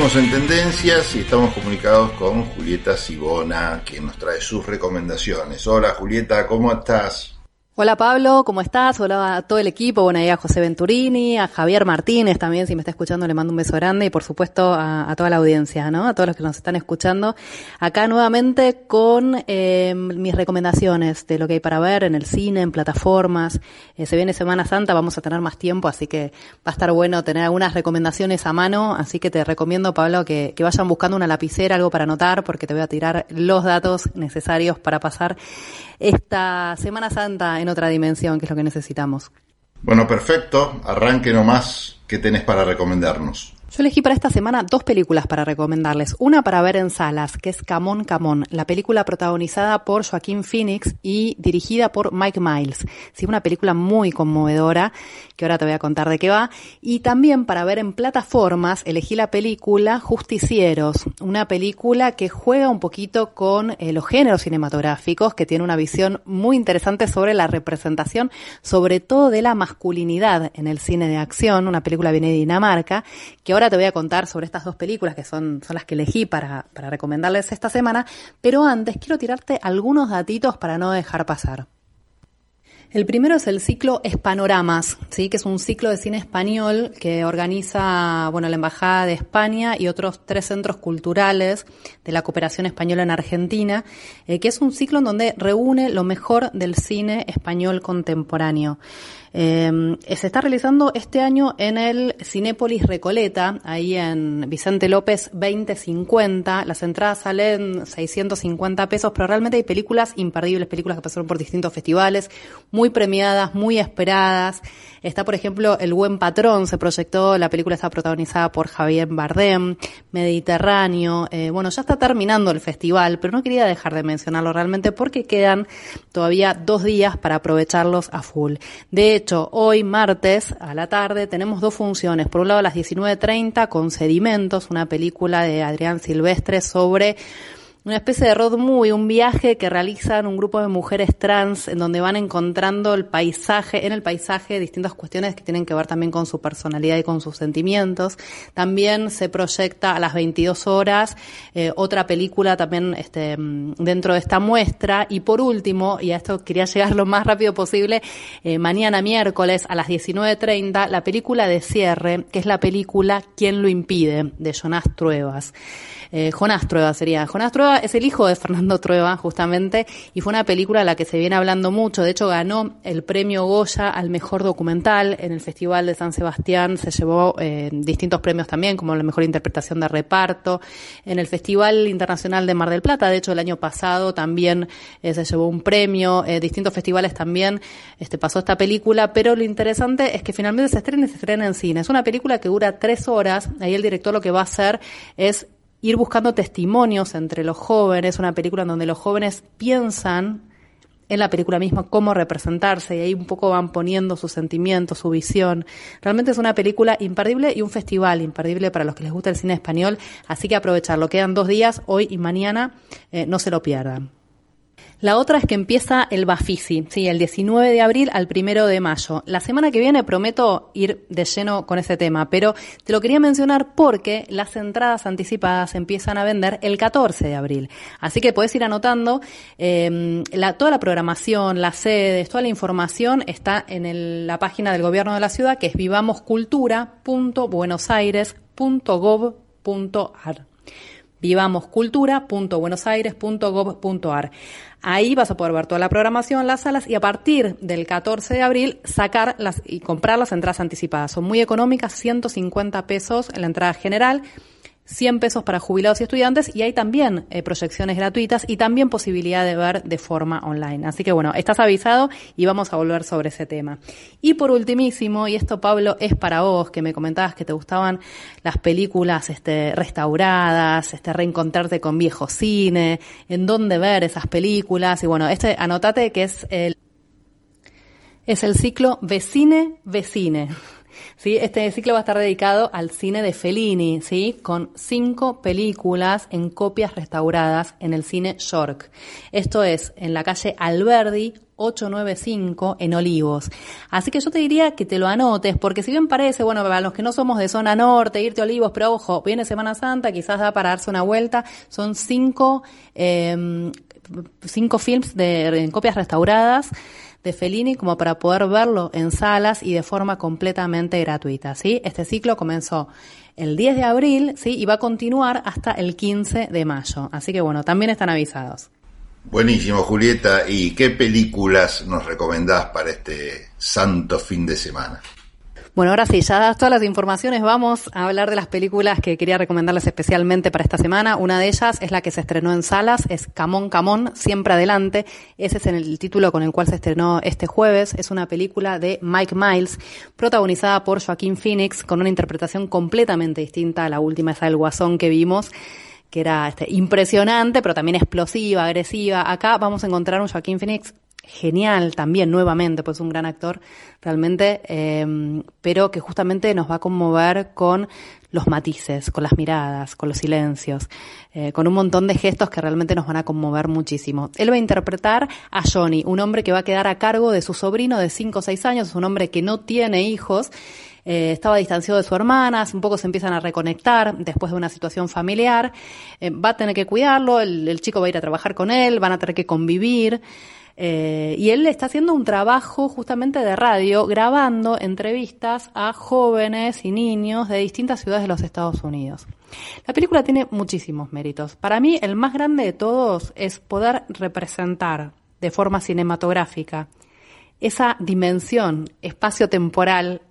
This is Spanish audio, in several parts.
Seguimos en tendencias y estamos comunicados con Julieta Sibona, que nos trae sus recomendaciones. Hola Julieta, ¿cómo estás? Hola Pablo, ¿cómo estás? Hola a todo el equipo, bueno, ahí a José Venturini, a Javier Martínez también, si me está escuchando le mando un beso grande y por supuesto a, toda la audiencia, ¿no? A todos los que nos están escuchando. Acá nuevamente con eh, mis recomendaciones de lo que hay para ver en el cine, en plataformas. Eh, se viene Semana Santa, vamos a tener más tiempo, así que va a estar bueno tener algunas recomendaciones a mano, así que te recomiendo Pablo que, que vayan buscando una lapicera, algo para anotar, porque te voy a tirar los datos necesarios para pasar esta Semana Santa en otra dimensión, que es lo que necesitamos. Bueno, perfecto. Arranque nomás. ¿Qué tenés para recomendarnos? Yo elegí para esta semana dos películas para recomendarles. Una para ver en salas, que es Camón Camón, la película protagonizada por Joaquín Phoenix y dirigida por Mike Miles. Sí, una película muy conmovedora, que ahora te voy a contar de qué va. Y también para ver en plataformas, elegí la película Justicieros, una película que juega un poquito con eh, los géneros cinematográficos, que tiene una visión muy interesante sobre la representación, sobre todo de la masculinidad en el cine de acción, una película viene de Dinamarca, que ahora ahora te voy a contar sobre estas dos películas que son, son las que elegí para, para recomendarles esta semana, pero antes quiero tirarte algunos datitos para no dejar pasar. El primero es el ciclo Espanoramas, ¿sí? que es un ciclo de cine español que organiza bueno, la Embajada de España y otros tres centros culturales de la cooperación española en Argentina, eh, que es un ciclo en donde reúne lo mejor del cine español contemporáneo. Eh, se está realizando este año en el Cinépolis Recoleta, ahí en Vicente López 2050. Las entradas salen 650 pesos, pero realmente hay películas imperdibles, películas que pasaron por distintos festivales, muy premiadas, muy esperadas. Está, por ejemplo, El Buen Patrón, se proyectó, la película está protagonizada por Javier Bardem, Mediterráneo. Eh, bueno, ya está terminando el festival, pero no quería dejar de mencionarlo realmente porque quedan todavía dos días para aprovecharlos a full. De hecho, hoy martes a la tarde tenemos dos funciones. Por un lado, a las 19.30 con Sedimentos, una película de Adrián Silvestre sobre una especie de road movie, un viaje que realizan un grupo de mujeres trans en donde van encontrando el paisaje, en el paisaje distintas cuestiones que tienen que ver también con su personalidad y con sus sentimientos. También se proyecta a las 22 horas eh, otra película también este, dentro de esta muestra. Y por último, y a esto quería llegar lo más rápido posible, eh, mañana miércoles a las 19.30, la película de cierre, que es la película ¿Quién lo impide? de Jonás Truebas. Eh, Jonás Trueba sería. Jonás Trueba es el hijo de Fernando Trueba, justamente, y fue una película a la que se viene hablando mucho. De hecho, ganó el premio Goya al mejor documental en el Festival de San Sebastián. Se llevó eh, distintos premios también, como la mejor interpretación de reparto. En el Festival Internacional de Mar del Plata, de hecho, el año pasado también eh, se llevó un premio. distintos festivales también este, pasó esta película, pero lo interesante es que finalmente se estrena y se estrena en cine. Es una película que dura tres horas. Ahí el director lo que va a hacer es ir buscando testimonios entre los jóvenes, una película en donde los jóvenes piensan en la película misma cómo representarse y ahí un poco van poniendo sus sentimientos, su visión. Realmente es una película imperdible y un festival imperdible para los que les gusta el cine español, así que aprovecharlo. Quedan dos días, hoy y mañana, eh, no se lo pierdan. La otra es que empieza el Bafisi, sí, el 19 de abril al 1 de mayo. La semana que viene prometo ir de lleno con ese tema, pero te lo quería mencionar porque las entradas anticipadas empiezan a vender el 14 de abril. Así que puedes ir anotando la, toda la programación, las sedes, toda la información está en la página del gobierno de la ciudad que es vivamoscultura.buenosaires.gov.ar vivamoscultura.buenosaires.gov.ar. Ahí vas a poder ver toda la programación, las salas y a partir del 14 de abril sacar las y comprar las entradas anticipadas. Son muy económicas, 150 pesos en la entrada general 100 pesos para jubilados y estudiantes y hay también eh, proyecciones gratuitas y también posibilidad de ver de forma online. Así que bueno, estás avisado y vamos a volver sobre ese tema. Y por ultimísimo, y esto Pablo es para vos, que me comentabas que te gustaban las películas este, restauradas, este, reencontrarte con viejo cine, en dónde ver esas películas y bueno, este anotate que es el, es el ciclo Vecine Vecine. ¿Sí? Este ciclo va a estar dedicado al cine de Fellini, ¿sí? Con cinco películas en copias restauradas en el cine York. Esto es en la calle Alberdi, 895 en Olivos. Así que yo te diría que te lo anotes, porque si bien parece, bueno, para los que no somos de zona norte, irte a Olivos, pero ojo, viene Semana Santa, quizás da para darse una vuelta, son cinco, eh, cinco films de, en copias restauradas de Fellini como para poder verlo en salas y de forma completamente gratuita, ¿sí? Este ciclo comenzó el 10 de abril, ¿sí? Y va a continuar hasta el 15 de mayo. Así que bueno, también están avisados. Buenísimo, Julieta. ¿Y qué películas nos recomendás para este santo fin de semana? Bueno, ahora sí, ya dadas todas las informaciones, vamos a hablar de las películas que quería recomendarles especialmente para esta semana. Una de ellas es la que se estrenó en salas, es Camón Camón, Siempre Adelante. Ese es el título con el cual se estrenó este jueves. Es una película de Mike Miles, protagonizada por Joaquín Phoenix, con una interpretación completamente distinta a la última, esa del Guasón que vimos que era este, impresionante, pero también explosiva, agresiva. Acá vamos a encontrar un Joaquín Phoenix genial también, nuevamente, pues un gran actor realmente, eh, pero que justamente nos va a conmover con los matices, con las miradas, con los silencios, eh, con un montón de gestos que realmente nos van a conmover muchísimo. Él va a interpretar a Johnny, un hombre que va a quedar a cargo de su sobrino de 5 o 6 años, un hombre que no tiene hijos, eh, estaba distanciado de su hermana, un poco se empiezan a reconectar después de una situación familiar, eh, va a tener que cuidarlo, el, el, chico va a ir a trabajar con él, van a tener que convivir. Eh, y él está haciendo un trabajo justamente de radio, grabando entrevistas a jóvenes y niños de distintas ciudades de los Estados Unidos. La película tiene muchísimos méritos. Para mí, el más grande de todos es poder representar de forma cinematográfica esa dimensión espacio-temporal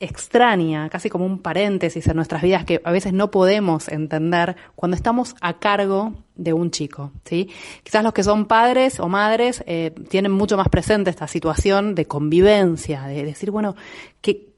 extraña, casi como un paréntesis en nuestras vidas que a veces no podemos entender cuando estamos a cargo de un chico, ¿sí? Quizás los que son padres o madres eh, tienen mucho más presente esta situación de convivencia, de decir, bueno, que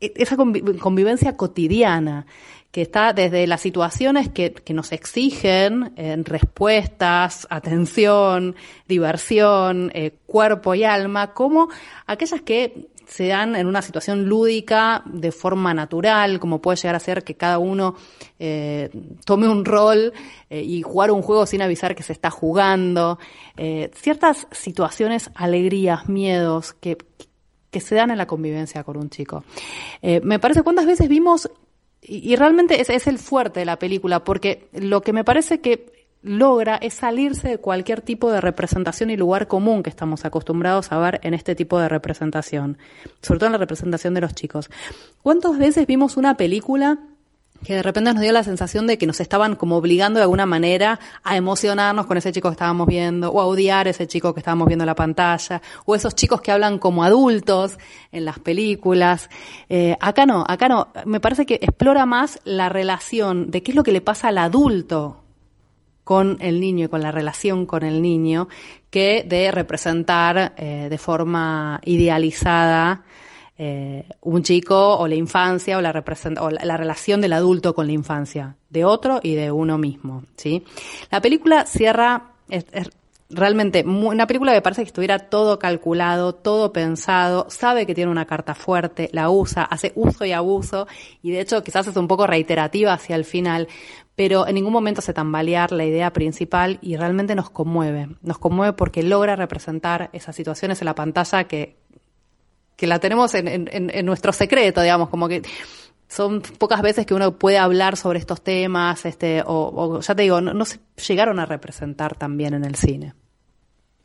esa convivencia cotidiana, que está desde las situaciones que, que nos exigen en respuestas, atención, diversión, eh, cuerpo y alma, como aquellas que se dan en una situación lúdica de forma natural, como puede llegar a ser que cada uno eh, tome un rol eh, y jugar un juego sin avisar que se está jugando. Eh, ciertas situaciones, alegrías, miedos que, que se dan en la convivencia con un chico. Eh, me parece cuántas veces vimos, y, realmente es el fuerte de la película, porque lo que me parece que logra es salirse de cualquier tipo de representación y lugar común que estamos acostumbrados a ver en este tipo de representación, sobre todo en la representación de los chicos. ¿Cuántas veces vimos una película que de repente nos dio la sensación de que nos estaban como obligando de alguna manera a emocionarnos con ese chico que estábamos viendo, o a odiar a ese chico que estábamos viendo en la pantalla, o esos chicos que hablan como adultos en las películas. Eh, acá no, acá no. Me parece que explora más la relación de qué es lo que le pasa al adulto con el niño y con la relación con el niño que de representar eh, de forma idealizada eh, un chico o la infancia o la, o la, la, relación del adulto con la infancia de otro y de uno mismo. ¿sí? La película cierra, realmente una película que parece que estuviera todo calculado, todo pensado, sabe que tiene una carta fuerte, la usa, hace uso y abuso y de hecho quizás es un poco reiterativa hacia el final, pero en ningún momento hace tambalear la idea principal y realmente nos conmueve. Nos conmueve porque logra representar esas situaciones en la pantalla que, que la tenemos en, en, en nuestro secreto, digamos, como que son pocas veces que uno puede hablar sobre estos temas, este, o, o ya te digo, no, no se llegaron a representar también en el cine.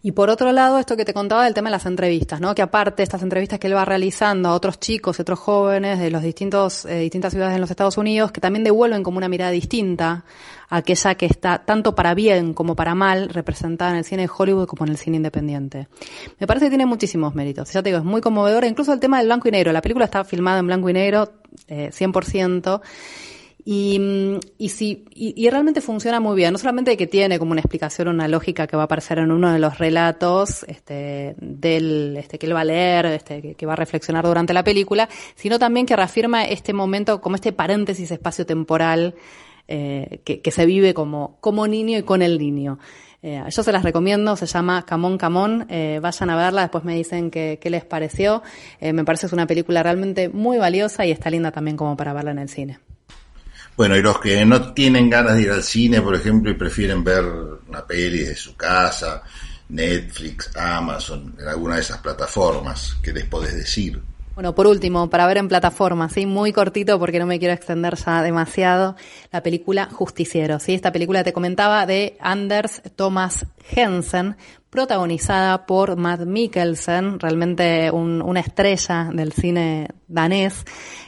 Y por otro lado, esto que te contaba del tema de las entrevistas, ¿no? Que aparte estas entrevistas que él va realizando a otros chicos y otros jóvenes de los distintos, eh, distintas ciudades en los Estados Unidos, que también devuelven como una mirada distinta a aquella que está tanto para bien como para mal representada en el cine de Hollywood como en el cine independiente. Me parece que tiene muchísimos méritos. Ya te digo, es muy conmovedora. Incluso el tema del blanco y negro. La película está filmada en blanco y negro, eh, 100%. Y, y, sí, y, y, realmente funciona muy bien. No solamente que tiene como una explicación, una lógica que va a aparecer en uno de los relatos este, del, este, que él va a leer, este, que, que va a reflexionar durante la película, sino también que reafirma este momento como este paréntesis espacio-temporal eh, que, que, se vive como, como niño y con el niño. Eh, yo se las recomiendo, se llama Camón Camón, eh, vayan a verla, después me dicen qué les pareció. Eh, me parece que es una película realmente muy valiosa y está linda también como para verla en el cine. Bueno, y los que no tienen ganas de ir al cine, por ejemplo, y prefieren ver una peli de su casa, Netflix, Amazon, en alguna de esas plataformas, ¿qué les podés decir? Bueno, por último, para ver en plataforma, ¿sí? muy cortito porque no me quiero extender ya demasiado, la película Justiciero. ¿sí? Esta película te comentaba de Anders Thomas Jensen, protagonizada por Matt Mikkelsen, realmente una estrella del cine danés.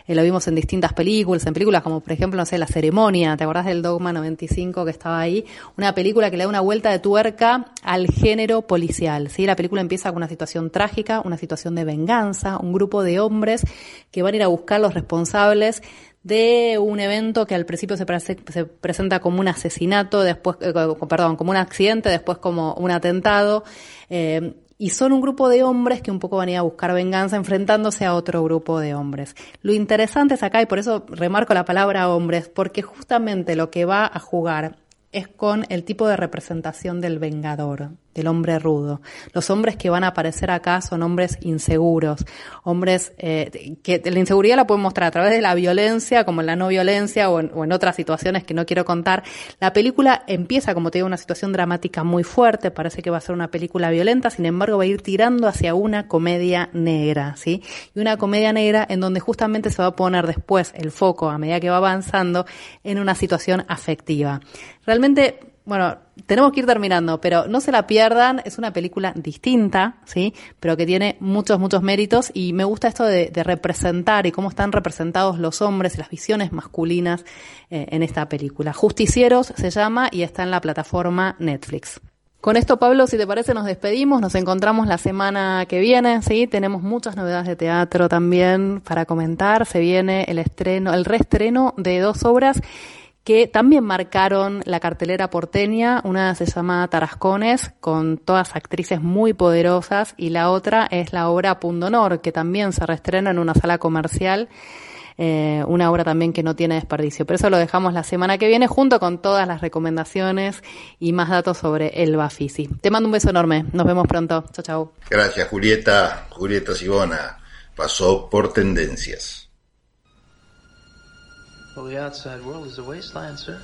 Eh, lo vimos en distintas películas, en películas como por ejemplo, no sé, La Ceremonia, ¿te acordás del Dogma 95 que estaba ahí? Una película que le da una vuelta de tuerca al género policial, ¿sí? La película empieza con una situación trágica, una situación de venganza, un grupo de hombres que van a ir a buscar los responsables de un evento que al principio se, se presenta como un asesinato, después, eh, perdón, como un accidente, después como un atentado. Eh, y son un grupo de hombres que un poco van a ir a buscar venganza enfrentándose a otro grupo de hombres. Lo interesante es acá, y por eso remarco la palabra hombres, porque justamente lo que va a jugar es con el tipo de representación del vengador, del hombre rudo. Los hombres que van a aparecer acá son hombres inseguros, hombres eh, que la inseguridad la pueden mostrar a través de la violencia, como en la no violencia o en, otras situaciones que no quiero contar. La película empieza, como te digo, una situación dramática muy fuerte, parece que va a ser una película violenta, sin embargo va a ir tirando hacia una comedia negra, ¿sí? Y una comedia negra en donde justamente se va a poner después el foco, a medida que va avanzando, en una situación afectiva. Realmente bueno, tenemos que ir terminando, pero no se la pierdan, es una película distinta, ¿sí? Pero que tiene muchos, muchos méritos y me gusta esto de, representar y cómo están representados los hombres y las visiones masculinas eh, en esta película. Justicieros se llama y está en la plataforma Netflix. Con esto, Pablo, si te parece, nos despedimos. Nos encontramos la semana que viene, ¿sí? Tenemos muchas novedades de teatro también para comentar. Se viene el estreno, el reestreno de dos obras que también marcaron la cartelera porteña. Una se llama Tarascones, con todas actrices muy poderosas, y la otra es la obra Pundonor, que también se reestrena en una sala comercial. Eh, una obra también que no tiene desperdicio. Pero eso lo dejamos la semana que viene junto con todas las recomendaciones y más datos sobre el Bafisi. Te mando un beso enorme. Nos vemos pronto. Chao, chao. Gracias, Julieta. Julieta Sibona pasó por tendencias. Well, the outside world is a wasteland, sir.